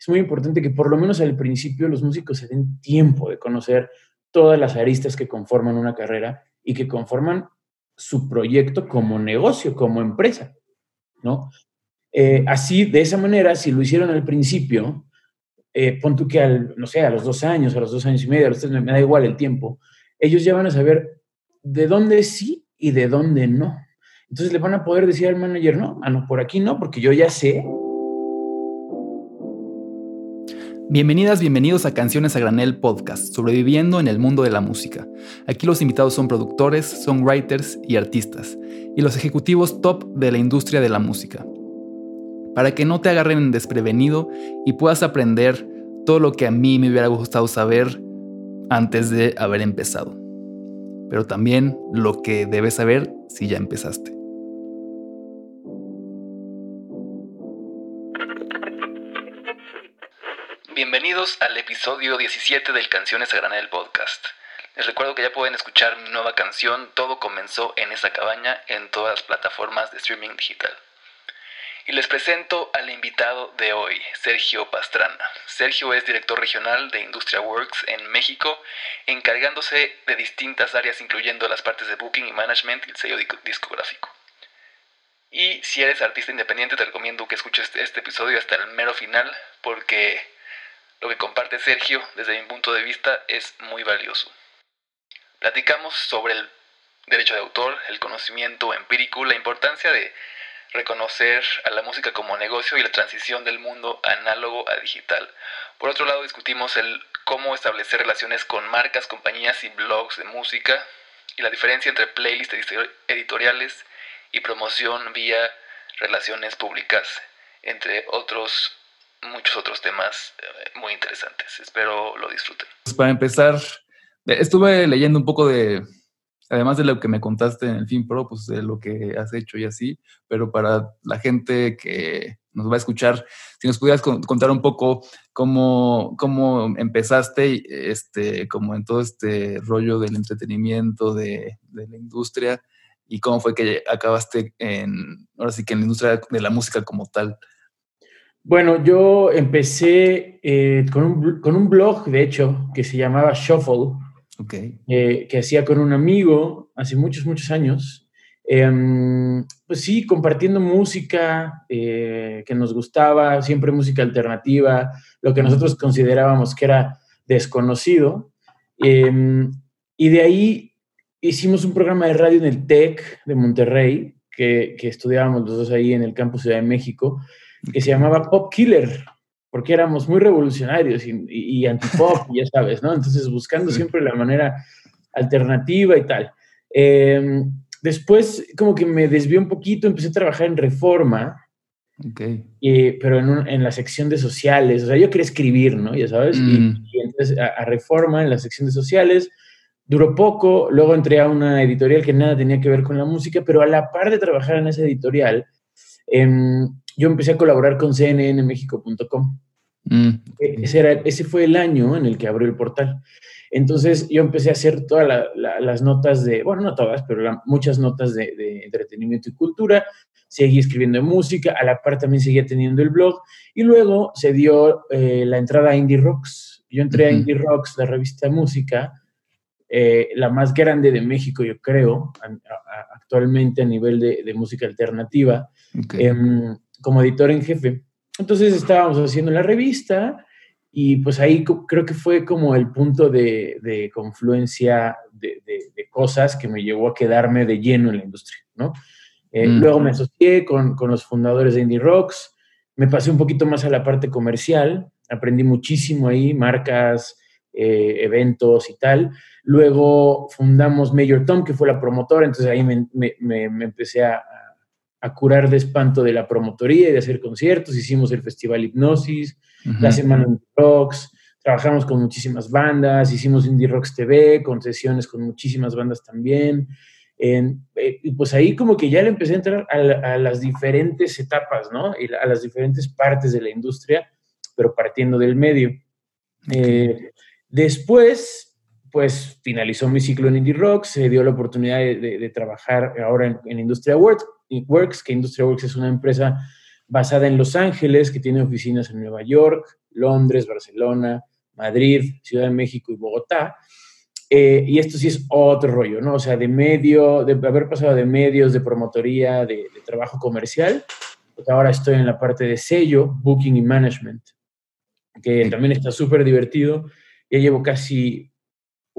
es muy importante que por lo menos al principio los músicos se den tiempo de conocer todas las aristas que conforman una carrera y que conforman su proyecto como negocio, como empresa, ¿no? Eh, así, de esa manera, si lo hicieron al principio, eh, pon tú que al, no sé, a los dos años, a los dos años y medio, a los tres, me, da igual el tiempo, ellos ya van a saber de dónde sí y de dónde no. Entonces le van a poder decir al manager, no, ah, no, por aquí no, porque yo ya sé. Bienvenidas, bienvenidos a Canciones a Granel Podcast, sobreviviendo en el mundo de la música. Aquí los invitados son productores, songwriters y artistas, y los ejecutivos top de la industria de la música para que no te agarren desprevenido y puedas aprender todo lo que a mí me hubiera gustado saber antes de haber empezado. Pero también lo que debes saber si ya empezaste. Bienvenidos al episodio 17 del Canciones a Granel podcast. Les recuerdo que ya pueden escuchar mi nueva canción Todo comenzó en esa cabaña en todas las plataformas de streaming digital. Y les presento al invitado de hoy, Sergio Pastrana. Sergio es director regional de Industria Works en México, encargándose de distintas áreas incluyendo las partes de booking y management y el sello discográfico. Y si eres artista independiente te recomiendo que escuches este episodio hasta el mero final porque lo que comparte Sergio desde mi punto de vista es muy valioso. Platicamos sobre el derecho de autor, el conocimiento empírico, la importancia de reconocer a la música como negocio y la transición del mundo análogo a digital. Por otro lado, discutimos el cómo establecer relaciones con marcas, compañías y blogs de música y la diferencia entre playlists editoriales y promoción vía relaciones públicas, entre otros muchos otros temas eh, muy interesantes. Espero lo disfruten. Pues para empezar, estuve leyendo un poco de además de lo que me contaste en el Film Pro, pues de lo que has hecho y así, pero para la gente que nos va a escuchar, si nos pudieras contar un poco cómo, cómo empezaste, este, como en todo este rollo del entretenimiento, de, la industria, y cómo fue que acabaste en, ahora sí que en la industria de la música como tal. Bueno, yo empecé eh, con, un, con un blog, de hecho, que se llamaba Shuffle, eh, que hacía con un amigo hace muchos, muchos años. Em, pues sí, compartiendo música eh, que nos gustaba, siempre música alternativa, lo que nosotros considerábamos que era desconocido. Em, y de ahí hicimos un programa de radio en el TEC de Monterrey, que, que estudiábamos los dos ahí en el campus Ciudad de México, que se llamaba Pop Killer porque éramos muy revolucionarios y, y, antipop, ya sabes, ¿no? Entonces buscando siempre la manera alternativa y tal. Em, después como que me desvié un poquito, empecé a trabajar en Reforma, okay. pero en, en, la sección de sociales, o sea, yo quería escribir, ¿no? Ya sabes, y, mm. entonces a, Reforma en la sección de sociales. Duró poco, luego entré a una editorial que nada tenía que ver con la música, pero a la par de trabajar en esa editorial, eh, yo empecé a colaborar con cnnmexico.com. Mm. E, ese, era, ese fue el año en el que abrió el portal. Entonces yo empecé a hacer todas las notas de, bueno, no todas, pero muchas notas de, entretenimiento y cultura. Seguí escribiendo música, a la par también seguía teniendo el blog. Y luego se dio eh, la entrada a Indie Rocks. Yo entré a Indie Rocks, la revista de música, eh, la más grande de México, yo creo, actualmente a nivel de, música alternativa. Em, como editor en jefe. Entonces estábamos haciendo la revista y pues ahí creo que fue como el punto de, confluencia de, cosas que me llevó a quedarme de lleno en la industria, ¿no? Eh, mm. Luego me asocié con, los fundadores de Indie Rocks, me pasé un poquito más a la parte comercial, aprendí muchísimo ahí, marcas, eh, eventos y tal. Luego fundamos Major Tom, que fue la promotora, entonces ahí me, me empecé a, a curar de espanto de la promotoría y de hacer conciertos. Hicimos el Festival Hipnosis, la Semana Indie Rocks, trabajamos con muchísimas bandas, hicimos Indie Rocks TV, con sesiones con muchísimas bandas también. Eh, y pues ahí como que ya le empecé a entrar a, las diferentes etapas, ¿no? Y a las diferentes partes de la industria, pero partiendo del medio. Eh, después, pues finalizó mi ciclo en Indie Rocks, se dio la oportunidad de, trabajar ahora en, en Industria Works, que Industria Works es una empresa basada en Los Ángeles, que tiene oficinas en Nueva York, Londres, Barcelona, Madrid, Ciudad de México y Bogotá. Eh, y esto sí es otro rollo, ¿no? O sea, de medio, de haber pasado de medios, de promotoría, de, trabajo comercial, pues ahora estoy en la parte de sello, booking y management, que también está súper divertido. Ya llevo casi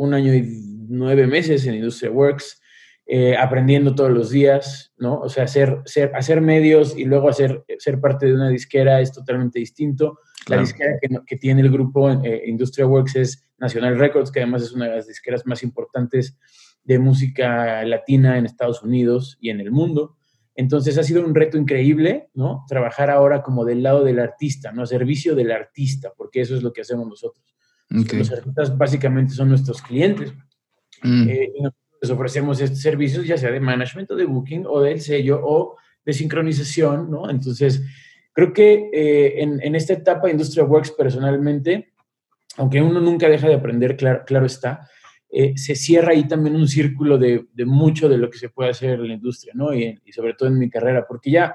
un año y nueve meses en Industria Works eh, aprendiendo todos los días, ¿no? O sea, hacer, ser, hacer medios y luego hacer, ser parte de una disquera es totalmente distinto. La disquera que, tiene el grupo eh, Industria Works es National Records, que además es una de las disqueras más importantes de música latina en Estados Unidos y en el mundo. Entonces ha sido un reto increíble, ¿no? Trabajar ahora como del lado del artista, ¿no? A servicio del artista, porque eso es lo que hacemos nosotros. Los artistas básicamente son nuestros clientes. Mm. Eh, les ofrecemos estos servicios, ya sea de management o de booking o del sello o de sincronización, ¿no? Entonces, creo que eh, en, esta etapa de Industria Works personalmente, aunque uno nunca deja de aprender, claro, claro está, eh, se cierra ahí también un círculo de, mucho de lo que se puede hacer en la industria, ¿no? Y, sobre todo en mi carrera, porque ya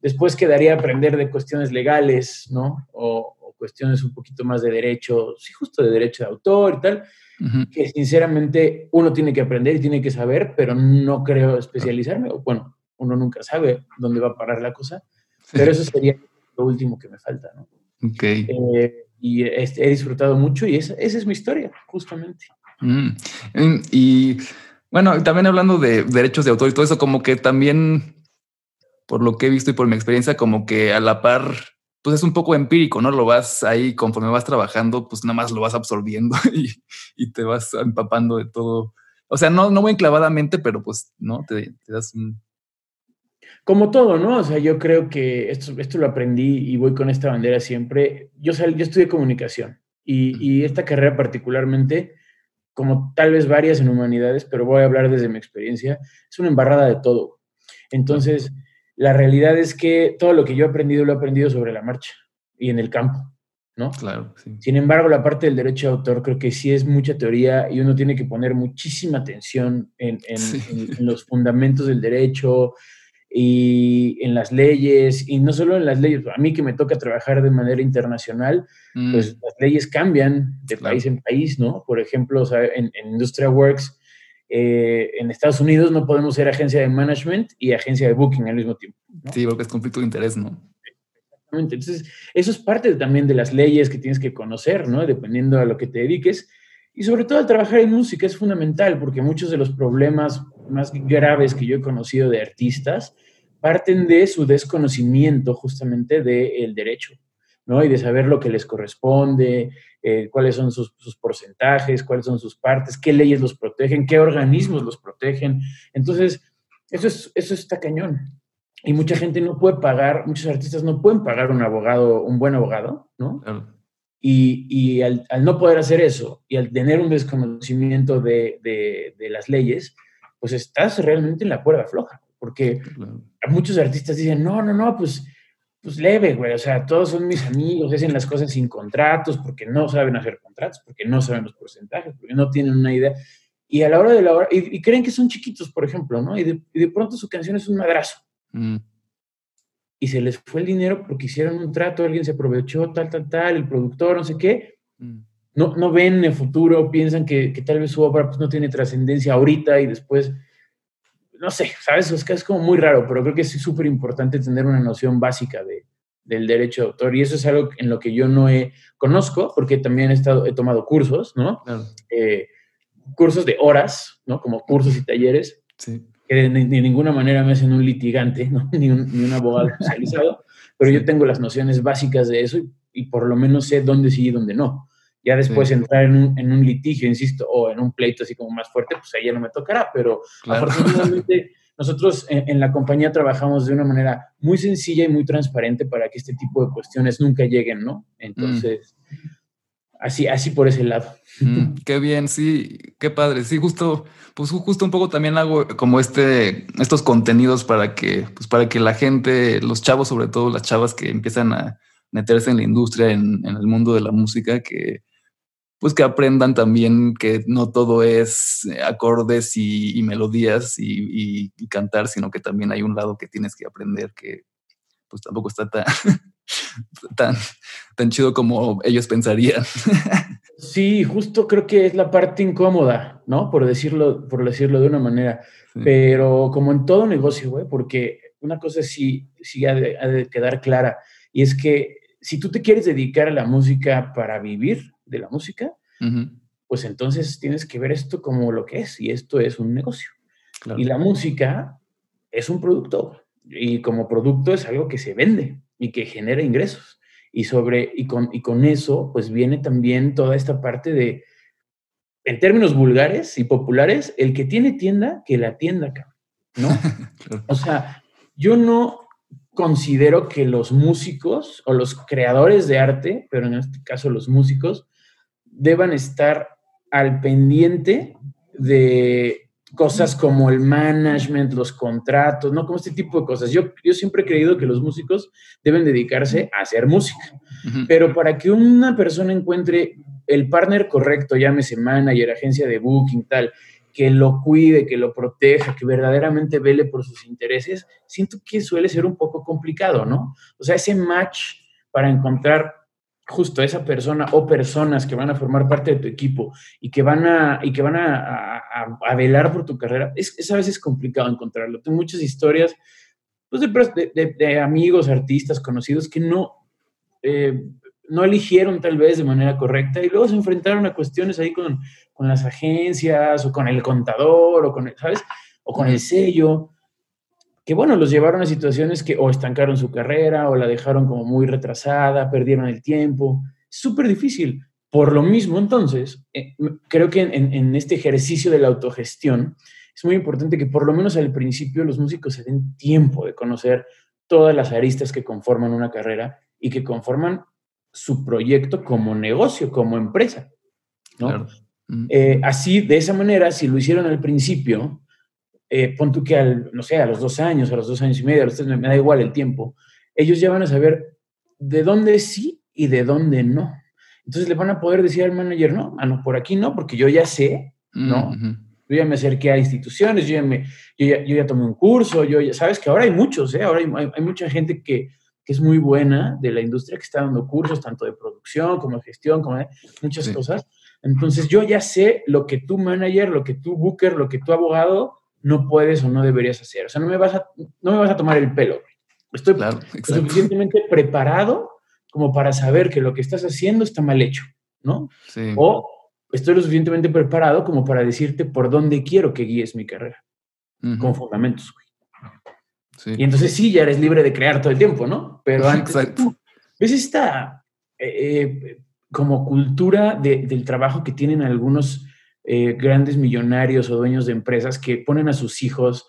después quedaría aprender de cuestiones legales, ¿no? O cuestiones un poquito más de derecho, sí, justo de derecho de autor y tal, que sinceramente uno tiene que aprender y tiene que saber, pero no creo especializarme. Bueno, uno nunca sabe dónde va a parar la cosa, pero eso sería lo último que me falta, ¿no? Ok. Eh, y he, disfrutado mucho y esa, esa es mi historia, justamente. Mm. Y bueno, también hablando de derechos de autor y todo eso, como que también, por lo que he visto y por mi experiencia, como que a la par pues es un poco empírico, ¿no? Lo vas ahí, conforme vas trabajando, pues nada más lo vas absorbiendo y, te vas empapando de todo. O sea, no, no muy enclavadamente, pero pues, ¿no? Te, das un... Como todo, ¿no? O sea, yo creo que esto, esto lo aprendí y voy con esta bandera siempre. Yo, yo estudié comunicación y, y esta carrera particularmente, como tal vez varias en humanidades, pero voy a hablar desde mi experiencia, es una embarrada de todo. Entonces la realidad es que todo lo que yo he aprendido lo he aprendido sobre la marcha y en el campo, ¿no? Claro, sí. Sin embargo, la parte del derecho de autor creo que sí es mucha teoría y uno tiene que poner muchísima atención en, los fundamentos del derecho y en las leyes, y no solo en las leyes, a mí que me toca trabajar de manera internacional, mm. pues las leyes cambian de país en país, ¿no? Por ejemplo, en, en Industria Works, eh, en Estados Unidos no podemos ser agencia de management y agencia de booking al mismo tiempo. Sí, porque es conflicto de interés, ¿no? Exactamente. Entonces, eso es parte también de las leyes que tienes que conocer, ¿no? Dependiendo a lo que te dediques. Y sobre todo al trabajar en música es fundamental porque muchos de los problemas más graves que yo he conocido de artistas parten de su desconocimiento justamente del derecho, ¿no? Y de saber lo que les corresponde, eh, cuáles son sus, porcentajes, cuáles son sus partes, qué leyes los protegen, qué organismos los protegen. Entonces, eso, es, eso está cañón. Y mucha gente no puede pagar, muchos artistas no pueden pagar un abogado, un buen abogado, ¿no? Y, y al, no poder hacer eso y al tener un desconocimiento de, de, las leyes, pues estás realmente en la cuerda floja, porque muchos artistas dicen, no, no, no, pues pues leve, güey. O sea, todos son mis amigos, hacen las cosas sin contratos, porque no saben hacer contratos, porque no saben los porcentajes, porque no tienen una idea. Y a la hora de la hora, y, creen que son chiquitos, por ejemplo, ¿no? Y de, pronto su canción es un madrazo. Mm. Y se les fue el dinero porque hicieron un trato, alguien se aprovechó, tal, tal, tal, el productor, no sé qué. Mm. No, no ven en el futuro, piensan que, que tal vez su obra pues, no tiene trascendencia ahorita y después no sé, ¿sabes? Es que es como muy raro, pero creo que es súper importante tener una noción básica de, del derecho de autor y eso es algo en lo que yo no he, conozco, porque también he, estado, he tomado cursos, ¿no? Eh, cursos de horas, ¿no? Como cursos y talleres, que de, ninguna manera me hacen un litigante, ¿no? ni, un, ni un abogado especializado, pero yo tengo las nociones básicas de eso y, y, por lo menos sé dónde sí y dónde no. Ya después entrar en un, en un, litigio, insisto, o en un pleito así como más fuerte, pues ahí ya no me tocará, pero afortunadamente nosotros en, la compañía trabajamos de una manera muy sencilla y muy transparente para que este tipo de cuestiones nunca lleguen, ¿no? Entonces, así, así por ese lado. Mm, qué bien, sí, qué padre. Sí, justo, pues justo un poco también hago como este, estos contenidos para que, pues para que la gente, los chavos, sobre todo las chavas que empiezan a meterse en la industria, en, en el mundo de la música, que pues que aprendan también que no todo es eh, acordes y, melodías y, cantar, sino que también hay un lado que tienes que aprender que pues tampoco está tan, tan, tan chido como ellos pensarían. Sí, justo creo que es la parte incómoda, ¿no? Por decirlo, por decirlo de una manera. Pero como en todo negocio, güey, porque una cosa sí, sí ha de, quedar clara, y es que si tú te quieres dedicar a la música para vivir de la música, pues entonces tienes que ver esto como lo que es, y esto es un negocio. Y la música es un producto, y como producto es algo que se vende y que genera ingresos. Y, sobre, y, con, y con eso, pues viene también toda esta parte de, en términos vulgares y populares, el que tiene tienda, que la tienda, ¿no? O sea, yo no considero que los músicos o los creadores de arte, pero en este caso los músicos, deban estar al pendiente de cosas como el management, los contratos, ¿no? Como este tipo de cosas. Yo, yo siempre he creído que los músicos deben dedicarse a hacer música, pero para que una persona encuentre el partner correcto, llámese manager, agencia de booking, tal, que lo cuide, que lo proteja, que verdaderamente vele por sus intereses, siento que suele ser un poco complicado, ¿no? O sea, ese match para encontrar justo esa persona o personas que van a formar parte de tu equipo y que van a, y que van a, a, velar por tu carrera, es, a veces complicado encontrarlo. Tengo muchas historias pues, de, de, amigos, artistas, conocidos que no, eh, no eligieron tal vez de manera correcta y luego se enfrentaron a cuestiones ahí con, con las agencias o con el contador o con, ¿sabes? O con el sello que bueno, los llevaron a situaciones que o estancaron su carrera o la dejaron como muy retrasada, perdieron el tiempo. Súper difícil. Por lo mismo, entonces, eh, creo que en, este ejercicio de la autogestión es muy importante que por lo menos al principio los músicos se den tiempo de conocer todas las aristas que conforman una carrera y que conforman su proyecto como negocio, como empresa. ¿no? Eh, así, de esa manera, si lo hicieron al principio, eh, pon tú que al, no sé, a los dos años, a los dos años y medio, a los tres, me, da igual el tiempo, ellos ya van a saber de dónde sí y de dónde no. Entonces le van a poder decir al manager, no, ah, no, por aquí no, porque yo ya sé, ¿no? Yo ya me acerqué a instituciones, yo ya, me, yo ya, yo ya tomé un curso, yo ya, sabes que ahora hay muchos, ¿eh? Ahora hay, hay, mucha gente que, que, es muy buena de la industria que está dando cursos, tanto de producción como de gestión, como de muchas cosas. Entonces yo ya sé lo que tu manager, lo que tu booker, lo que tu abogado no puedes o no deberías hacer. O sea, no me vas a, no me vas a tomar el pelo. Estoy suficientemente preparado como para saber que lo que estás haciendo está mal hecho, ¿no? Sí. O estoy lo suficientemente preparado como para decirte por dónde quiero que guíes mi carrera, con fundamentos. Sí. Y entonces sí, ya eres libre de crear todo el tiempo, ¿no? Pero antes, ¿ves esta eh, eh, como cultura del trabajo que tienen algunos eh, grandes millonarios o dueños de empresas que ponen a sus hijos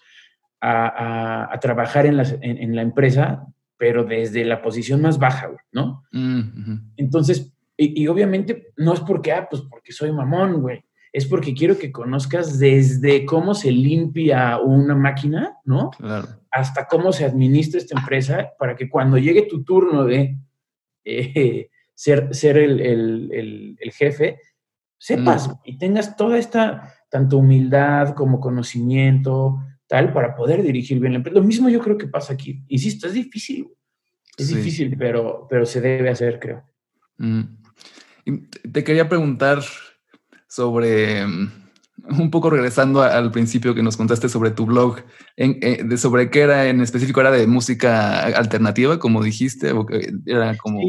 a, trabajar en la, empresa, pero desde la posición más baja, ¿no? Mm, Entonces, y, obviamente no es porque, ah, pues porque soy mamón, güey. Es porque quiero que conozcas desde cómo se limpia una máquina, ¿no? Hasta cómo se administra esta empresa para que cuando llegue tu turno de eh, ser, ser el jefe, sepas y tengas toda esta, tanto humildad como conocimiento, tal, para poder dirigir bien la empresa. Lo mismo yo creo que pasa aquí. Insisto, es difícil. Es difícil, pero, pero se debe hacer, creo. Mm. te quería preguntar sobre, mm, un poco regresando al principio que nos contaste sobre tu blog, eh, de sobre qué era en específico, era de música alternativa, como dijiste, era como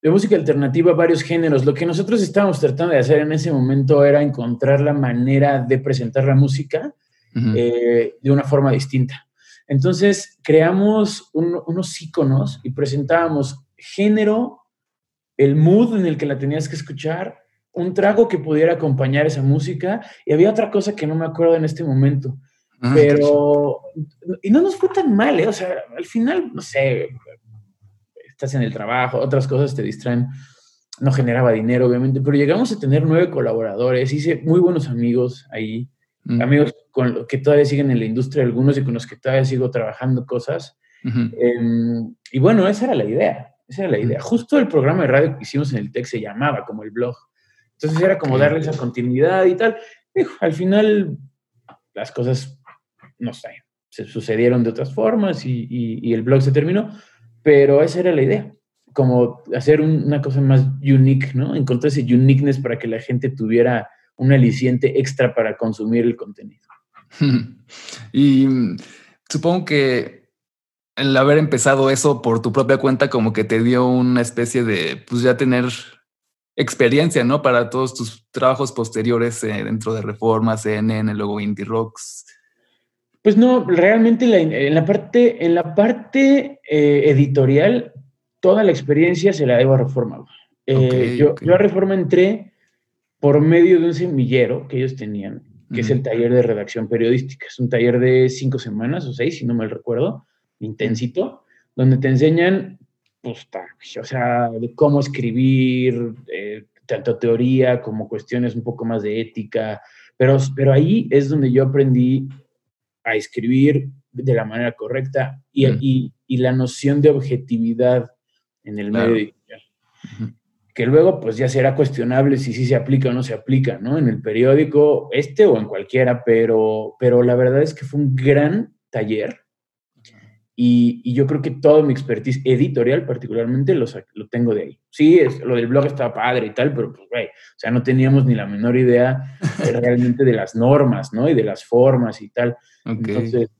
de música alternativa, varios géneros. Lo que nosotros estábamos tratando de hacer en ese momento era encontrar la manera de presentar la música eh, de una forma distinta. Entonces creamos unos iconos y presentábamos género, el mood en el que la tenías que escuchar, un trago que pudiera acompañar esa música y había otra cosa que no me acuerdo en este momento. Ah, pero, y no nos fue tan mal, ¿eh? o sea, al final, no sé, estás en el trabajo, otras cosas te distraen. No generaba dinero, obviamente, pero llegamos a tener nueve colaboradores, hice muy buenos amigos ahí, mm. amigos con los que todavía siguen en la industria, algunos y con los que todavía sigo trabajando cosas. Em, y bueno, esa era la idea, esa era la idea. Justo el programa de radio que hicimos en el TEC se llamaba como el blog. Entonces era como darle esa continuidad y tal. al final las cosas, no sé, se sucedieron de otras formas y, y, y el blog se terminó, pero esa era la idea. como hacer una cosa más unique, ¿no? Encontrar ese uniqueness para que la gente tuviera un aliciente extra para consumir el contenido. y mm, supongo que el haber empezado eso por tu propia cuenta como que te dio una especie de, pues ya tener experiencia, ¿no? Para todos tus trabajos posteriores eh, dentro de Reforma, CNN, luego Indie Rocks. Pues no, realmente en la parte, en la parte eh, editorial, toda la experiencia se la debo a Reforma. Eh, yo, yo, a Reforma entré por medio de un semillero que ellos tenían, que es el taller de redacción periodística. Es un taller de cinco semanas o seis, si no me recuerdo, intensito, donde te enseñan pues, o sea, de cómo escribir, eh, tanto teoría como cuestiones un poco más de ética, pero, pero ahí es donde yo aprendí a escribir de la manera correcta y, y, y la noción de objetividad en el medio editorial. Que luego, pues ya será cuestionable si sí se aplica o no se aplica, ¿no? En el periódico, este o en cualquiera, pero, pero la verdad es que fue un gran taller y, yo creo que todo mi expertise editorial particularmente lo, lo tengo de ahí. Sí, es, lo del blog estaba padre y tal, pero pues, güey, o sea, no teníamos ni la menor idea realmente de las normas, ¿no? Y de las formas y tal. Entonces,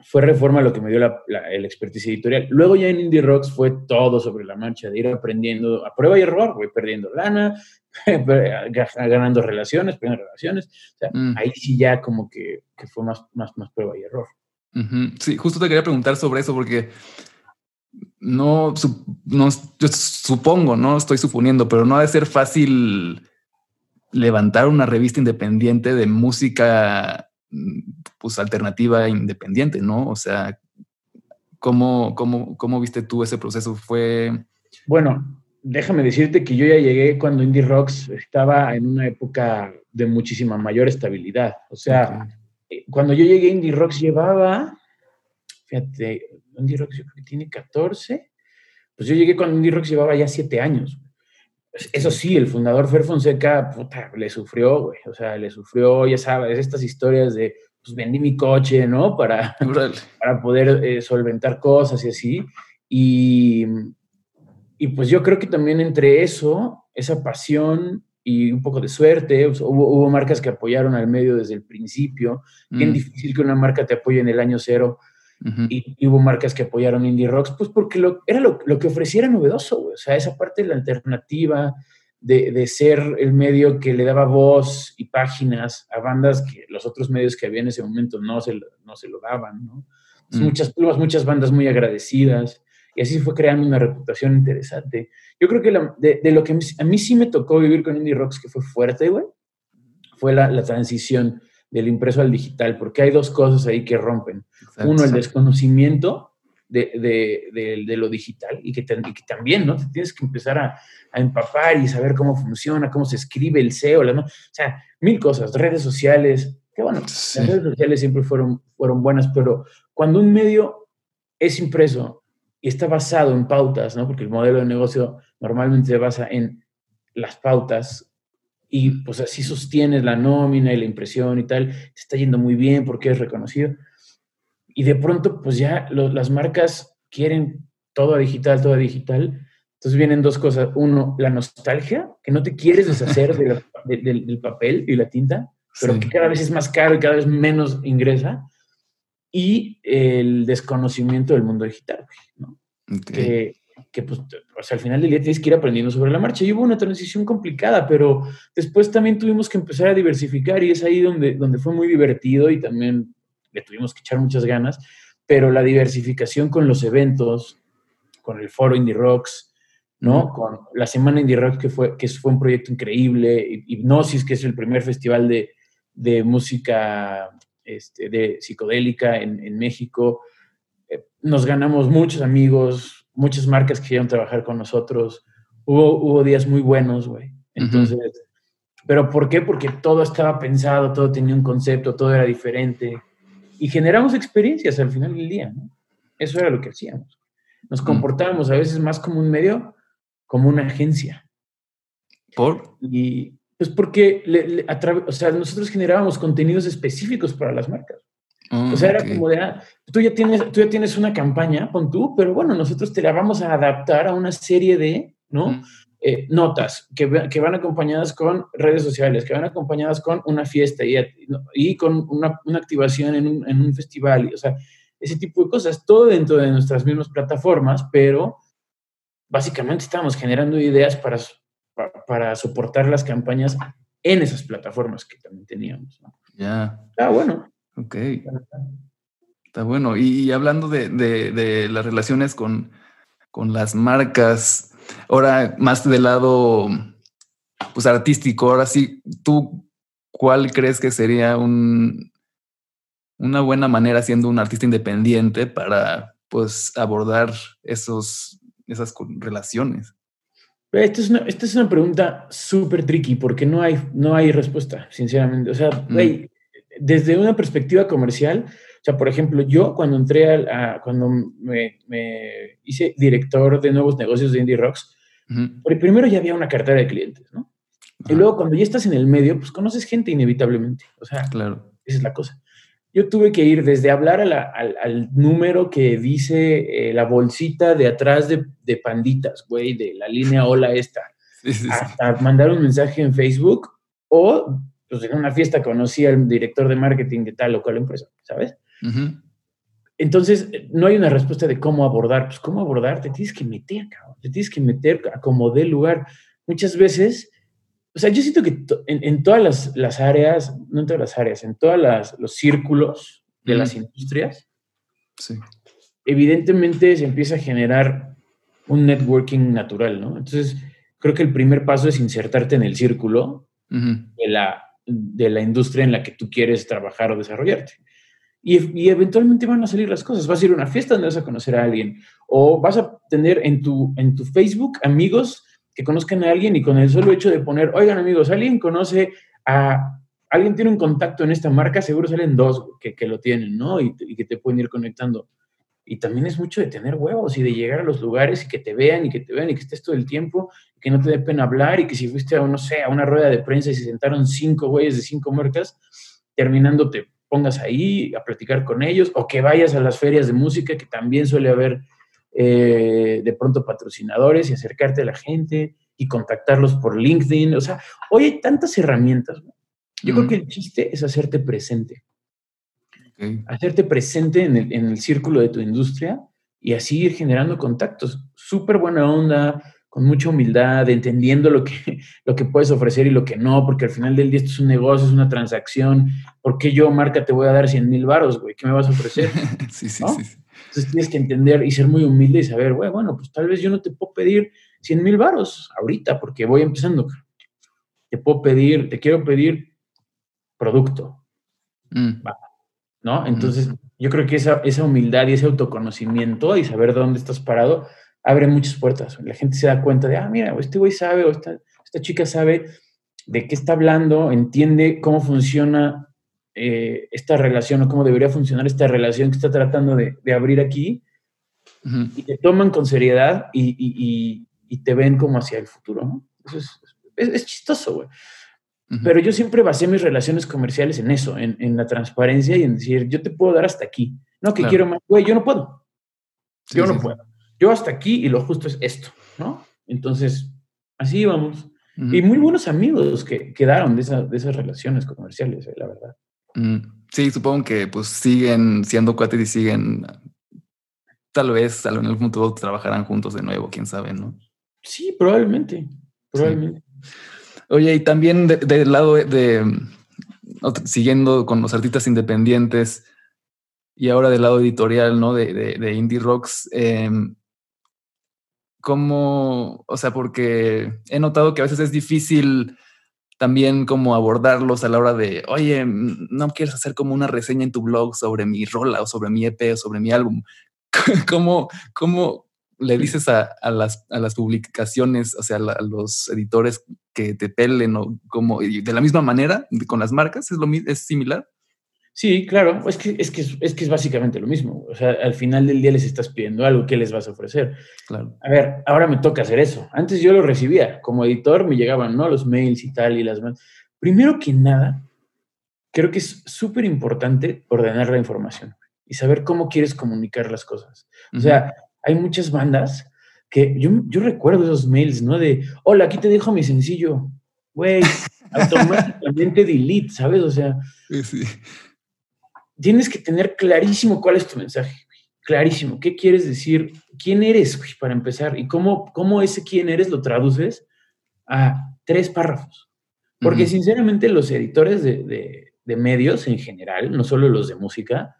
fue Reforma lo que me dio la, el expertise editorial. Luego ya en Indie Rocks fue todo sobre la marcha, de ir aprendiendo a prueba y error, voy perdiendo lana, ganando relaciones, perdiendo relaciones. O sea, mm. ahí sí ya como que, que fue más, más, más prueba y error. Sí, justo te quería preguntar sobre eso porque no, no, yo supongo, no estoy suponiendo, pero no ha de ser fácil levantar una revista independiente de música pues alternativa independiente, ¿no? O sea, ¿cómo, cómo, cómo viste tú ese proceso? Fue... Bueno, déjame decirte que yo ya llegué cuando Indie Rocks estaba en una época de muchísima mayor estabilidad. O sea, cuando yo llegué, Indie Rocks llevaba, fíjate, Indie Rocks yo creo que tiene 14, pues yo llegué cuando Indie Rocks llevaba ya 7 años. Pues eso sí, el fundador Fer Fonseca, puta, le sufrió, güey, o sea, le sufrió, ya sabes, estas historias de, pues vendí mi coche, ¿no? Para, para poder eh, solventar cosas y así. Y, y pues yo creo que también entre eso, esa pasión y un poco de suerte. hubo, marcas que apoyaron al medio desde el principio. Bien mm. difícil que una marca te apoye en el año cero. y, hubo marcas que apoyaron Indie Rocks, pues porque lo, era lo, lo que ofreciera novedoso, O sea, esa parte de la alternativa, de, de, ser el medio que le daba voz y páginas a bandas que los otros medios que había en ese momento no se, no se lo daban, ¿no? Mm. Muchas, muchas bandas muy agradecidas. Y así fue creando una reputación interesante. Yo creo que de, lo que a mí sí me tocó vivir con Indie Rocks, que fue fuerte, güey, fue la, la, transición del impreso al digital, porque hay dos cosas ahí que rompen. Uno, el desconocimiento de, de, de, lo digital y que, que, también, ¿no? Te tienes que empezar a, a, empapar y saber cómo funciona, cómo se escribe el SEO, ¿no? o sea, mil cosas, redes sociales, que bueno, las redes sociales siempre fueron, fueron buenas, pero cuando un medio es impreso y está basado en pautas, ¿no? Porque el modelo de negocio normalmente se basa en las pautas y pues así sostienes la nómina y la impresión y tal, se está yendo muy bien porque es reconocido. Y de pronto pues ya las marcas quieren todo digital, todo digital. Entonces vienen dos cosas. Uno, la nostalgia, que no te quieres deshacer del papel y la tinta, pero que cada vez es más caro y cada vez menos ingresa y el desconocimiento del mundo digital, ¿no? Que, que pues, al final del día tienes que ir aprendiendo sobre la marcha. Y hubo una transición complicada, pero después también tuvimos que empezar a diversificar y es ahí donde, donde fue muy divertido y también le tuvimos que echar muchas ganas, pero la diversificación con los eventos, con el foro Indie Rocks, ¿no? Con la Semana Indie Rock, que fue, que fue un proyecto increíble, Hipnosis, que es el primer festival de, de música este, de psicodélica en, México. Eh, nos ganamos muchos amigos, muchas marcas que querían trabajar con nosotros. Hubo, hubo días muy buenos, güey. Entonces, ¿pero por qué? Porque todo estaba pensado, todo tenía un concepto, todo era diferente. Y generamos experiencias al final del día, ¿no? Eso era lo que hacíamos. Nos comportábamos a veces más como un medio, como una agencia. ¿Por? Y, pues porque, o sea, nosotros generábamos contenidos específicos para las marcas. o sea, era como de, ah, tú, ya tienes, tú ya tienes una campaña, con tú, pero bueno, nosotros te la vamos a adaptar a una serie de, ¿no? Eh, notas que, que, van acompañadas con redes sociales, que van acompañadas con una fiesta y, y con una, una activación en un, en un, festival, o sea, ese tipo de cosas, todo dentro de nuestras mismas plataformas, pero básicamente estamos generando ideas para, para, soportar las campañas en esas plataformas que también teníamos. Ya. Ah, bueno. Ok. Está bueno. Y, hablando de, de, de, las relaciones con, con las marcas, ahora más del lado pues artístico, ahora sí, ¿tú cuál crees que sería un, una buena manera siendo un artista independiente para pues abordar esos, esas relaciones? Esta es una, esta es una pregunta súper tricky porque no hay, no hay respuesta, sinceramente. O sea, mm. desde una perspectiva comercial, o sea, por ejemplo, yo cuando entré a, cuando me, me, hice director de nuevos negocios de Indie Rocks, primero ya había una cartera de clientes, ¿no? Y luego cuando ya estás en el medio, pues conoces gente inevitablemente. O sea, claro. esa es la cosa. Yo tuve que ir desde hablar al, al, número que dice eh, la bolsita de atrás de, de panditas, güey, de la línea hola esta, hasta mandar un mensaje en Facebook o pues, en una fiesta conocí al director de marketing de tal o cual empresa, ¿sabes? Entonces, no hay una respuesta de cómo abordar. Pues, ¿cómo abordar? Te tienes que meter, cabrón. Te tienes que meter a como dé lugar. Muchas veces, o sea, yo siento que en, todas las, las, áreas, no en todas las áreas, en todos los círculos de las industrias, evidentemente se empieza a generar un networking natural, ¿no? Entonces, creo que el primer paso es insertarte en el círculo de, la, de la industria en la que tú quieres trabajar o desarrollarte. Y, eventualmente van a salir las cosas. Vas a ir a una fiesta donde vas a conocer a alguien o vas a tener en tu, en tu Facebook amigos que conozcan a alguien y con el solo hecho de poner, oigan amigos, alguien conoce a, alguien tiene un contacto en esta marca, seguro salen dos que, que lo tienen, ¿no? Y, que te pueden ir conectando. Y también es mucho de tener huevos y de llegar a los lugares y que te vean y que te vean y que estés todo el tiempo, y que no te dé pena hablar y que si fuiste a, no sé, a una rueda de prensa y se sentaron cinco güeyes de cinco marcas, terminándote pongas ahí a platicar con ellos o que vayas a las ferias de música, que también suele haber eh, de pronto patrocinadores y acercarte a la gente y contactarlos por LinkedIn. O sea, hoy hay tantas herramientas. Yo creo que el chiste es hacerte presente. Hacerte presente en el, en el círculo de tu industria y así ir generando contactos. Súper buena onda, con mucha humildad, entendiendo lo que, lo que puedes ofrecer y lo que no, porque al final del día esto es un negocio, es una transacción. ¿Por qué yo, marca, te voy a dar 100 mil varos, güey? ¿Qué me vas a ofrecer? sí, sí, sí, Entonces tienes que entender y ser muy humilde y saber, güey, bueno, pues tal vez yo no te puedo pedir 100 mil varos ahorita porque voy empezando. Te puedo pedir, te quiero pedir producto. Mm. ¿No? Entonces, yo creo que esa, esa humildad y ese autoconocimiento y saber dónde estás parado abre muchas puertas. La gente se da cuenta de, ah, mira, este güey sabe o esta, esta chica sabe de qué está hablando, entiende cómo funciona eh, esta relación o cómo debería funcionar esta relación que está tratando de, de abrir aquí y te toman con seriedad y, y, y, te ven como hacia el futuro, ¿no? Eso es, es, chistoso, güey. Pero yo siempre basé mis relaciones comerciales en eso, en, en, la transparencia y en decir, yo te puedo dar hasta aquí. No, que quiero más. Güey, yo no puedo. yo no puedo yo hasta aquí y lo justo es esto, ¿no? Entonces, así vamos. Y muy buenos amigos que quedaron de, de esas relaciones comerciales, eh, la verdad. Sí, supongo que pues siguen siendo cuates y siguen, tal vez en algún punto trabajarán juntos de nuevo, quién sabe, ¿no? Sí, probablemente, probablemente. Oye, y también del lado de, siguiendo con los artistas independientes y ahora del lado editorial, ¿no? De, de Indie Rocks, eh, cómo, o sea, porque he notado que a veces es difícil también como abordarlos a la hora de, oye, no quieres hacer como una reseña en tu blog sobre mi rola o sobre mi EP o sobre mi álbum. ¿Cómo, cómo le dices a, las, a las, publicaciones, o sea, a, los editores que te pelen o como de la misma manera con las marcas? ¿Es, lo, es similar? Sí, claro, es que, es que es que es básicamente lo mismo. O sea, al final del día les estás pidiendo algo, ¿qué les vas a ofrecer? Claro. A ver, ahora me toca hacer eso. Antes yo lo recibía, como editor me llegaban, ¿no? Los mails y tal y las Primero que nada, creo que es súper importante ordenar la información y saber cómo quieres comunicar las cosas. O sea, hay muchas bandas que yo, yo recuerdo esos mails, ¿no? De, hola, aquí te dejo mi sencillo. Güey, automáticamente delete, ¿sabes? O sea, tienes que tener clarísimo cuál es tu mensaje, clarísimo. ¿Qué quieres decir? ¿Quién eres, güey, para empezar? Y cómo, cómo ese quién eres lo traduces a tres párrafos. Porque sinceramente los editores de, de, medios en general, no solo los de música,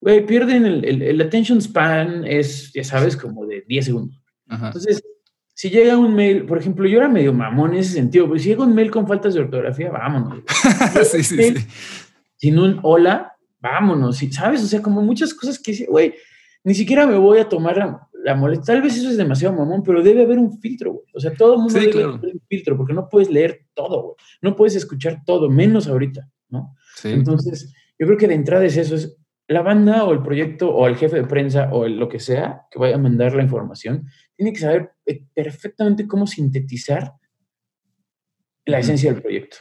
güey, pierden el, el, attention span, es, ya sabes, como de 10 segundos. Entonces, si llega un mail, por ejemplo, yo era medio mamón en ese sentido, pues si llega un mail con faltas de ortografía, vámonos. sí, sí, sí. Sin un hola, vámonos, ¿sabes? O sea, como muchas cosas que dice, güey, ni siquiera me voy a tomar la, la molestia. Tal vez eso es demasiado mamón, pero debe haber un filtro, güey. O sea, todo el mundo debe haber un filtro, porque no puedes leer todo, güey. No puedes escuchar todo, menos ahorita, ¿no? Entonces, yo creo que de entrada es eso, es la banda o el proyecto o el jefe de prensa o lo que sea que vaya a mandar la información, tiene que saber eh, perfectamente cómo sintetizar la esencia del proyecto.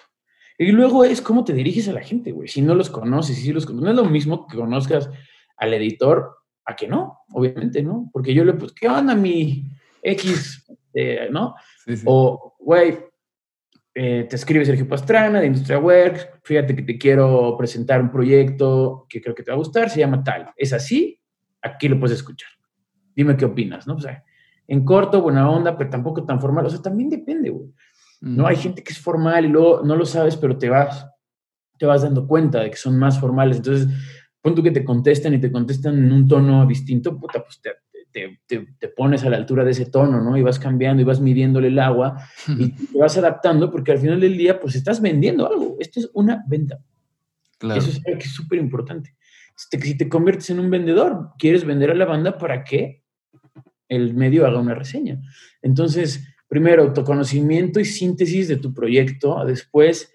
Y luego es cómo te diriges a la gente, güey. Si no los conoces, si los conoces, no es lo mismo que conozcas al editor a que no, obviamente, ¿no? Porque yo le pues, ¿qué onda mi X, eh, ¿no? O, güey, eh, te escribe Sergio Pastrana de Industria Works, fíjate que te quiero presentar un proyecto que creo que te va a gustar, se llama tal. Es así, aquí lo puedes escuchar. Dime qué opinas, ¿no? O sea, en corto, buena onda, pero tampoco tan formal. O sea, también depende, güey. ¿No? Hay gente que es formal y luego no lo sabes, pero te vas, te vas dando cuenta de que son más formales. Entonces, punto que te contestan y te contestan en un tono distinto, puta, pues te, te, pones a la altura de ese tono, ¿no? Y vas cambiando y vas midiéndole el agua y te vas adaptando porque al final del día, pues estás vendiendo algo. Esto es una venta. Claro. Eso es algo que es súper importante. Si te conviertes en un vendedor, quieres vender a la banda para que el medio haga una reseña. Entonces, primero, autoconocimiento y síntesis de tu proyecto. Después,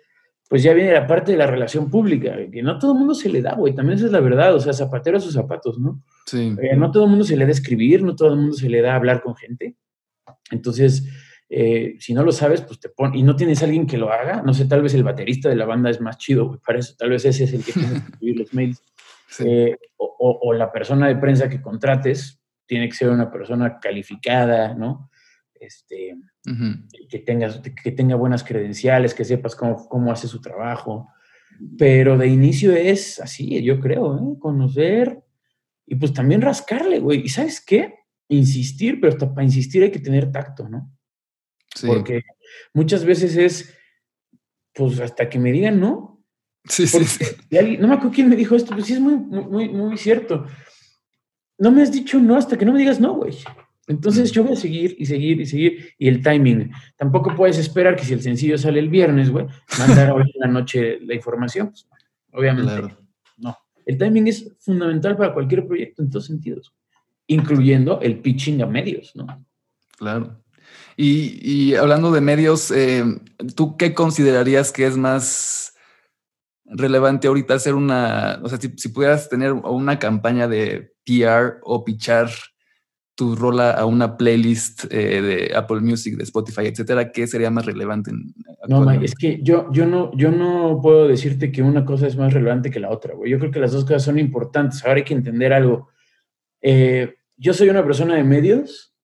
pues ya viene la parte de la relación pública, que no todo el mundo se le da, güey. También esa es la verdad. O sea, zapatero a sus zapatos, ¿no? Sí. Eh, no todo el mundo se le da escribir, no todo el mundo se le da hablar con gente. Entonces, eh, si no lo sabes, pues te pon y no tienes a alguien que lo haga, no sé, tal vez el baterista de la banda es más chido, güey, para eso, tal vez ese es el que tiene que escribir los mails. Eh, o, o, la persona de prensa que contrates, tiene que ser una persona calificada, ¿no? Este, que, tenga, que tenga buenas credenciales, que sepas cómo, cómo hace su trabajo. Pero de inicio es así, yo creo, ¿eh? conocer y pues también rascarle, güey. ¿Y sabes qué? Insistir, pero hasta para insistir hay que tener tacto, ¿no? Sí. Porque muchas veces es, pues hasta que me digan no. Sí, sí, sí. no me acuerdo quién me dijo esto, pues sí es muy, muy, muy cierto no me has dicho no hasta que no me digas no, güey. Entonces yo voy a seguir y seguir y seguir. Y el timing. Tampoco puedes esperar que si el sencillo sale el viernes, güey, mandar hoy en la noche la información. Pues, obviamente. No. El timing es fundamental para cualquier proyecto en todos sentidos, incluyendo el pitching a medios, ¿no? Claro. Y, hablando de medios, eh, ¿tú qué considerarías que es más relevante ahorita hacer una, o sea, si pudieras tener una campaña de PR o pichar tu rola a una playlist eh, de Apple Music, de Spotify, etcétera, ¿qué sería más relevante? no, es que yo, yo, no, yo no puedo decirte que una cosa es más relevante que la otra, güey. Yo creo que las dos cosas son importantes. Ahora hay que entender algo. Eh, yo soy una persona de medios,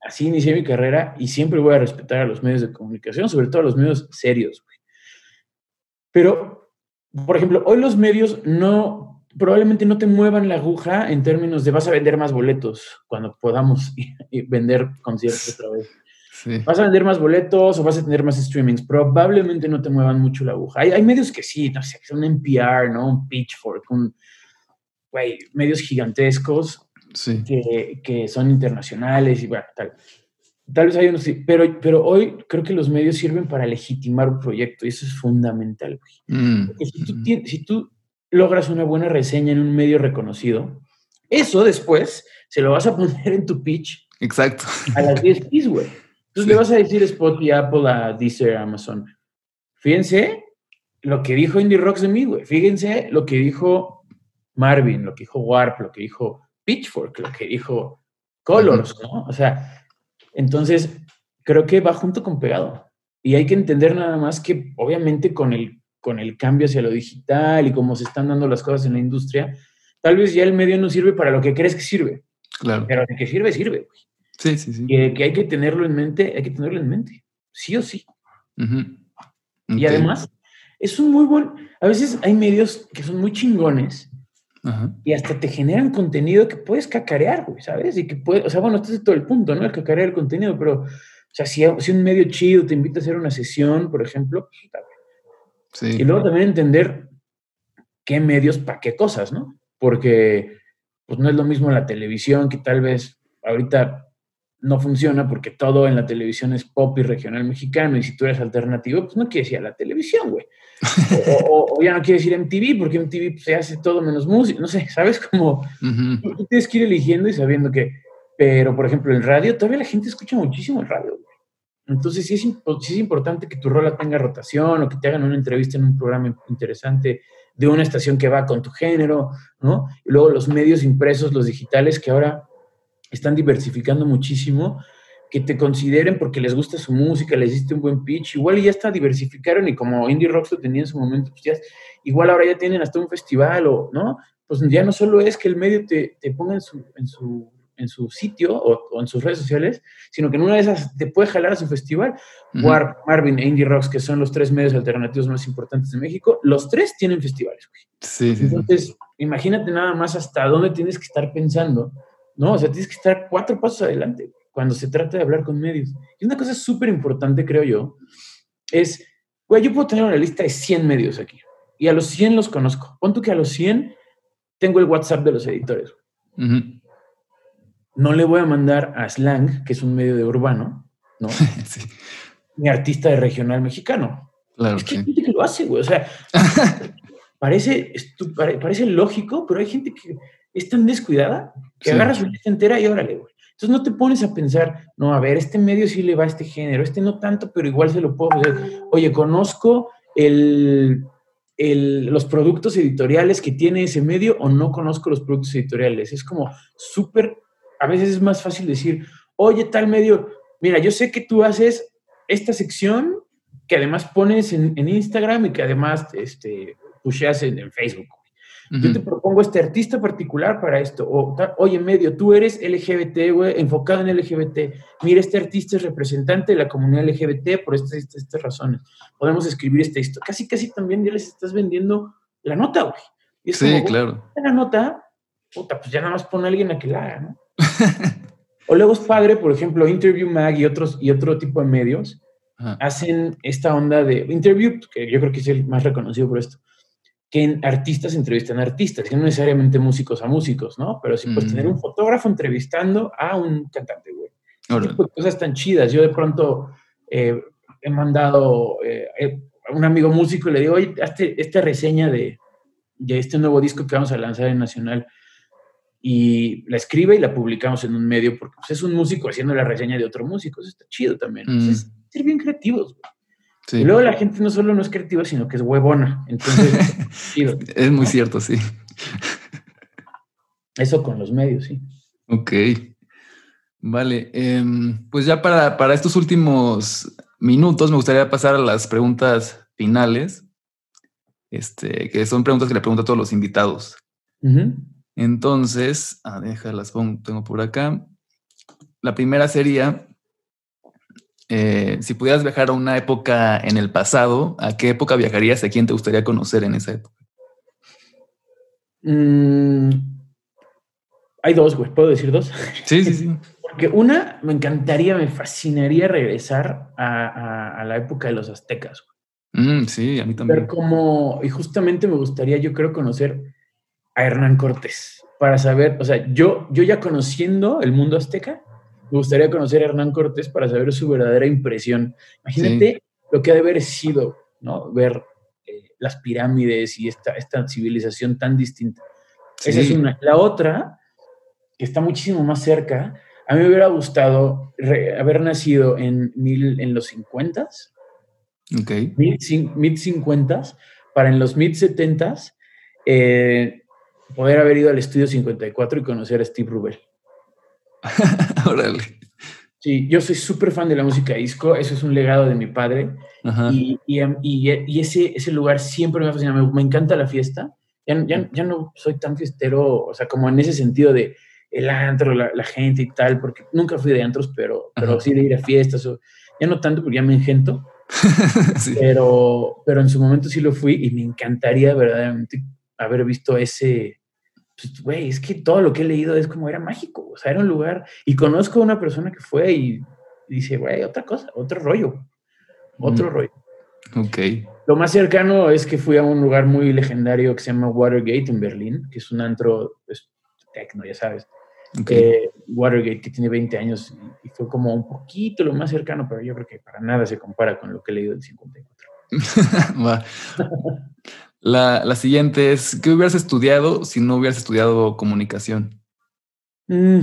así inicié mi carrera y siempre voy a respetar a los medios de comunicación, sobre todo a los medios serios, güey. Pero, por ejemplo, hoy los medios no probablemente no te muevan la aguja en términos de vas a vender más boletos cuando podamos vender conciertos otra vez. Vas a vender más boletos o vas a tener más streamings. Probablemente no te muevan mucho la aguja. Hay, medios que sí, no sé, son NPR, ¿no? Un Pitchfork, un, güey, medios gigantescos que, que, son internacionales y bueno, tal. Tal vez hay unos, sí, pero, pero hoy creo que los medios sirven para legitimar un proyecto y eso es fundamental, güey. Mm, si, tú, mm. si tú logras una buena reseña en un medio reconocido, eso después se lo vas a poner en tu pitch. Exacto. A las 10 keys, güey. Entonces le vas a decir Spotify, Apple, a Deezer, Amazon. Fíjense lo que dijo Indie Rocks de mí, güey. Fíjense lo que dijo Marvin, lo que dijo Warp, lo que dijo Pitchfork, lo que dijo Colors, ¿no? O sea, entonces creo que va junto con pegado. Y hay que entender nada más que obviamente con el con el cambio hacia lo digital y cómo se están dando las cosas en la industria, tal vez ya el medio no sirve para lo que crees que sirve. Claro. Pero de que sirve, sirve, Sí, sí, sí. Que, que, hay que tenerlo en mente, hay que tenerlo en mente, sí o sí. Y además, es un muy buen, a veces hay medios que son muy chingones y hasta te generan contenido que puedes cacarear, güey, ¿sabes? Y que puede, o sea, bueno, este es todo el punto, ¿no? El cacarear el contenido, pero, o sea, si, si un medio chido te invita a hacer una sesión, por ejemplo, pues, sí. Y luego también entender qué medios para qué cosas, ¿no? Porque, pues no es lo mismo la televisión, que tal vez ahorita no funciona porque todo en la televisión es pop y regional mexicano y si tú eres alternativo, pues no quieres ir a la televisión, güey. O, ya no quieres ir a MTV porque MTV pues, se hace todo menos música, no sé, ¿sabes? Como tú tienes que ir eligiendo y sabiendo que, pero por ejemplo, el radio, todavía la gente escucha muchísimo el radio, güey. Entonces sí es, sí es importante que tu rola tenga rotación o que te hagan una entrevista en un programa interesante de una estación que va con tu género, ¿no? Y luego los medios impresos, los digitales, que ahora están diversificando muchísimo, que te consideren porque les gusta su música, les diste un buen pitch, igual ya está, diversificaron y como Indie Rocks lo tenía en su momento, pues ya, igual ahora ya tienen hasta un festival o, ¿no? Pues ya no solo es que el medio te, te ponga en su, en su, en su sitio o, en sus redes sociales, sino que en una de esas te puede jalar a su festival. Marvin e Indie Rocks, que son los tres medios alternativos más importantes de México, los tres tienen festivales, Sí, sí, Entonces, imagínate nada más hasta dónde tienes que estar pensando no, o sea, tienes que estar cuatro pasos adelante cuando se trata de hablar con medios. Y una cosa súper importante, creo yo, es, güey, yo puedo tener una lista de 100 medios aquí y a los 100 los conozco. Pon que a los 100 tengo el WhatsApp de los editores. No le voy a mandar a Slang, que es un medio de urbano, ¿no? sí. Mi artista de regional mexicano. Claro. Es que hay gente que lo hace, güey. O sea, parece, parece lógico, pero hay gente que es tan descuidada que agarra su lista entera y órale, güey. Entonces no te pones a pensar, no, a ver, este medio sí le va a este género, este no tanto, pero igual se lo puedo hacer. Oye, conozco el, el, los productos editoriales que tiene ese medio o no conozco los productos editoriales. Es como súper, a veces es más fácil decir, oye, tal medio, mira, yo sé que tú haces esta sección que además pones en, en Instagram y que además este, pusheas en, en Facebook. Yo te propongo este artista particular para esto. O, oye, medio, tú eres LGBT, güey, enfocado en LGBT. Mira, este artista es representante de la comunidad LGBT por estas, estas, razones. Podemos escribir esta historia. Casi, casi también ya les estás vendiendo la nota, güey. sí, claro. La nota, puta, pues ya nada más pone a alguien a que la haga, ¿no? o luego es padre, por ejemplo, Interview Mag y, otros, y otro tipo de medios hacen esta onda de Interview, que yo creo que es el más reconocido por esto que artistas entrevistan a artistas, no necesariamente músicos a músicos, ¿no? Pero sí puedes tener un mm. fotógrafo entrevistando a un cantante, güey. cosas tan chidas. Yo de pronto eh, he mandado eh, eh, a un amigo músico y le digo, oye, hazte esta reseña de, de este nuevo disco que vamos a lanzar en Nacional. Y la escribe y la publicamos en un medio porque pues, es un músico haciendo la reseña de otro músico. Eso está chido también. Mm. ser bien creativos, güey. Y luego la gente no solo no es creativa, sino que es huevona. Entonces, es muy cierto, sí. Eso con los medios, sí. Ok. Vale. Em, pues ya para, para estos últimos minutos me gustaría pasar a las preguntas finales. Este, que son preguntas que le pregunto a todos los invitados. Entonces, ah, déjalas, tengo por acá. La primera sería, eh, si pudieras viajar a una época en el pasado, ¿a qué época viajarías? ¿A quién te gustaría conocer en esa época? Mm, hay dos, güey. ¿Puedo decir dos? Sí, sí, sí. Porque una, me encantaría, me fascinaría regresar a, la época de los aztecas. Mm, sí, a mí también. Ver cómo, y justamente me gustaría, yo creo, conocer a Hernán Cortés para saber, o sea, yo, yo ya conociendo el mundo azteca, me gustaría conocer a Hernán Cortés para saber su verdadera impresión. Imagínate lo que ha de haber sido, ¿no? Ver eh, las pirámides y esta, esta civilización tan distinta. Esa es una. La otra, que está muchísimo más cerca, a mí me hubiera gustado haber nacido en, mil, en los 50 Ok. Mid, 50 para en los mid 70 eh, poder haber ido al estudio 54 y conocer a Steve Rubel. Órale. Sí, yo soy súper fan de la música disco, eso es un legado de mi padre. Y, y, ese, ese lugar siempre me ha fascinado, me, encanta la fiesta. Ya, ya, ya, no soy tan fiestero, o sea, como en ese sentido de el antro, la, gente y tal, porque nunca fui de antros, pero, pero sí de ir a fiestas, o, ya no tanto porque ya me engento, pero, pero en su momento sí lo fui y me encantaría verdaderamente haber visto ese, güey, es que todo lo que he leído es como era mágico, o sea, era un lugar, y conozco a una persona que fue y, dice, güey, otra cosa, otro rollo, otro mm. rollo. Ok. Lo más cercano es que fui a un lugar muy legendario que se llama Watergate en Berlín, que es un antro pues, tecno, ya sabes. Okay. Watergate, que tiene 20 años, y fue como un poquito lo más cercano, pero yo creo que para nada se compara con lo que he leído del 54. La, la, siguiente es, ¿qué hubieras estudiado si no hubieras estudiado comunicación? Mm,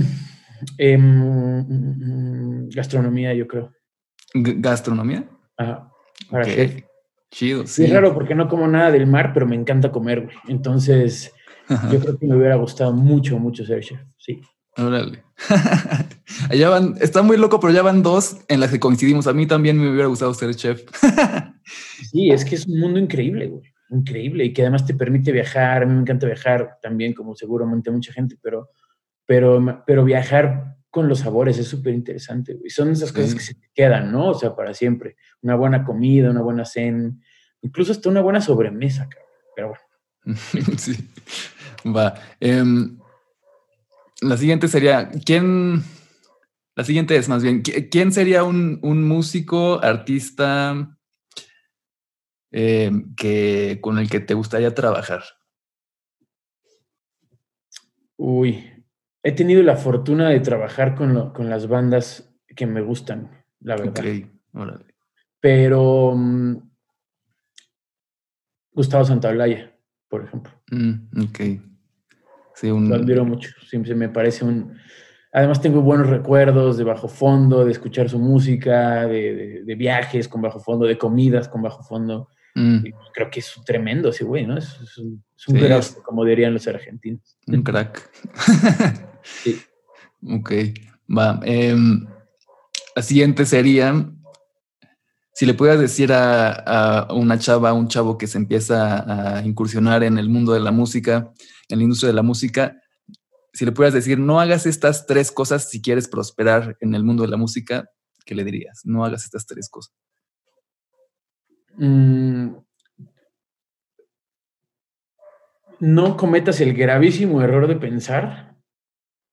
em, gastronomía, yo creo. ¿Gastronomía? Ajá, para okay. Chido, sí. Es raro porque no como nada del mar, pero me encanta comer, güey. Entonces, yo creo que me hubiera gustado mucho, mucho ser chef, sí. Órale. Allá van, está muy loco, pero ya van dos en las que coincidimos. A mí también me hubiera gustado ser chef. sí, es que es un mundo increíble, güey increíble y que además te permite viajar. A mí me encanta viajar también, como seguramente mucha gente, pero, pero, pero viajar con los sabores es súper interesante. Y son esas cosas que se te quedan, ¿no? O sea, para siempre. Una buena comida, una buena cena, incluso hasta una buena sobremesa, pero bueno. sí. Va. Em, la siguiente sería, ¿quién? La siguiente es más bien, ¿quién sería un, un músico, artista, eh, que, con el que te gustaría trabajar? Uy, he tenido la fortuna de trabajar con, con las bandas que me gustan, la verdad. Pero um, Gustavo Santaolalla, por ejemplo. Mm, ok. Sí, Lo admiro mucho. Siempre me parece un. Además, tengo buenos recuerdos de bajo fondo, de escuchar su música, de, de viajes con bajo fondo, de comidas con bajo fondo. Mm. Creo que es tremendo ese güey, ¿no? Es, un, como dirían los argentinos. Un crack. sí. Ok, va. Em, la siguiente sería, si le pudieras decir a, una chava, a un chavo que se empieza a incursionar en el mundo de la música, en la industria de la música, si le pudieras decir, no hagas estas tres cosas si quieres prosperar en el mundo de la música, ¿qué le dirías? No hagas estas tres cosas. Mm, no cometas el gravísimo error de pensar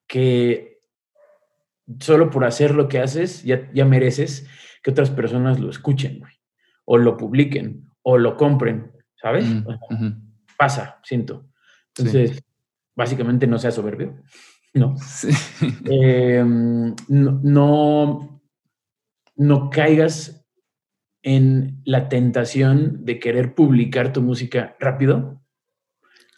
que solo por hacer lo que haces ya, ya mereces que otras personas lo escuchen, o lo publiquen, o lo compren, ¿sabes? Mm, pasa, siento. Entonces, básicamente no seas soberbio, ¿no? Em, no, no, no caigas en la tentación de querer publicar tu música rápido,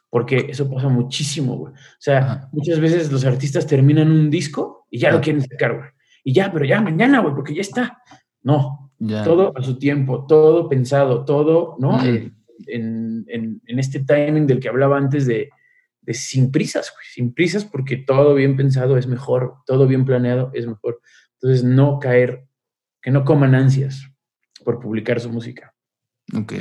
porque eso pasa muchísimo, güey. O sea, muchas veces los artistas terminan un disco y ya lo quieren sacar, güey. Y ya, pero ya mañana, güey, porque ya está. No, todo a su tiempo, todo pensado, todo, ¿no? Eh, en, este timing del que hablaba antes de, de sin prisas, güey, sin prisas, porque todo bien pensado es mejor, todo bien planeado es mejor. Entonces, no caer, que no coman ansias, por publicar su música. Ok.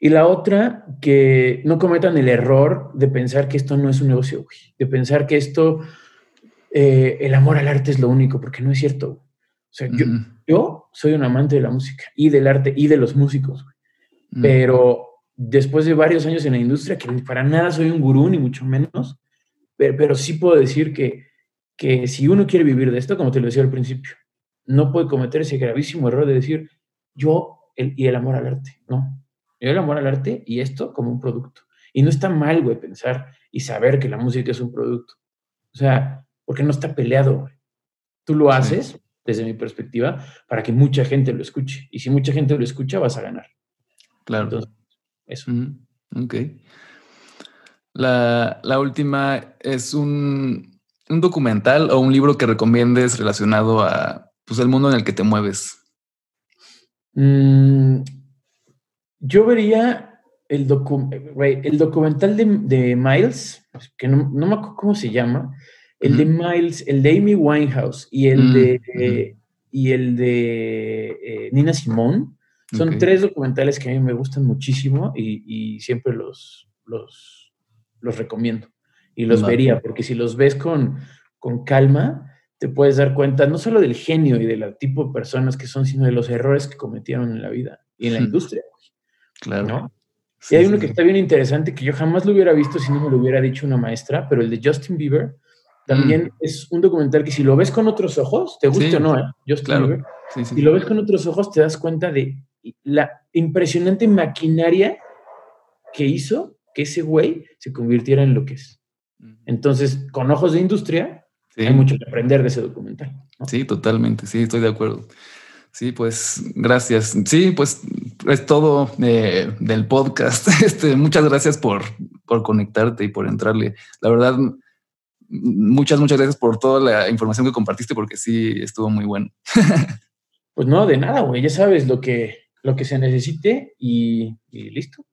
Y la otra, que no cometan el error de pensar que esto no es un negocio, de pensar que esto, eh, el amor al arte es lo único, porque no es cierto. O sea, yo, yo, soy un amante de la música y del arte y de los músicos, pero después de varios años en la industria, que para nada soy un gurú, ni mucho menos, pero, pero sí puedo decir que, que si uno quiere vivir de esto, como te lo decía al principio, no puede cometer ese gravísimo error de decir, yo el, y el amor al arte, ¿no? Yo el amor al arte y esto como un producto. Y no está mal, güey, pensar y saber que la música es un producto. O sea, porque no está peleado, güey. Tú lo haces, desde mi perspectiva, para que mucha gente lo escuche. Y si mucha gente lo escucha, vas a ganar. Claro. Entonces, eso. ok. La, la, última es un, un, documental o un libro que recomiendes relacionado a pues, el mundo en el que te mueves. Mm, yo vería el, el documental de, Miles, que no, me acuerdo cómo se llama, el de Miles, el de Amy Winehouse y el, de, y el de eh, Nina Simón. Son tres documentales que a mí me gustan muchísimo y, siempre los, los, los, recomiendo y los vería, porque si los ves con, con calma, te puedes dar cuenta no solo del genio y del tipo de personas que son, sino de los errores que cometieron en la vida y en la industria. Claro. y hay uno que está bien interesante que yo jamás lo hubiera visto si no me lo hubiera dicho una maestra, pero el de Justin Bieber también mm. es un documental que si lo ves con otros ojos, te guste o no, ¿eh? Justin Bieber, si lo ves con otros ojos te das cuenta de la impresionante maquinaria que hizo que ese güey se convirtiera en lo que es. Entonces, con ojos de industria, hay mucho que aprender de ese documental. Sí, totalmente, sí, estoy de acuerdo. Sí, pues gracias. Sí, pues es todo eh, del podcast. Este, muchas gracias por, por conectarte y por entrarle. La verdad, muchas, muchas gracias por toda la información que compartiste porque sí estuvo muy bueno. pues no, de nada, güey. Ya sabes lo que, lo que se necesite y listo.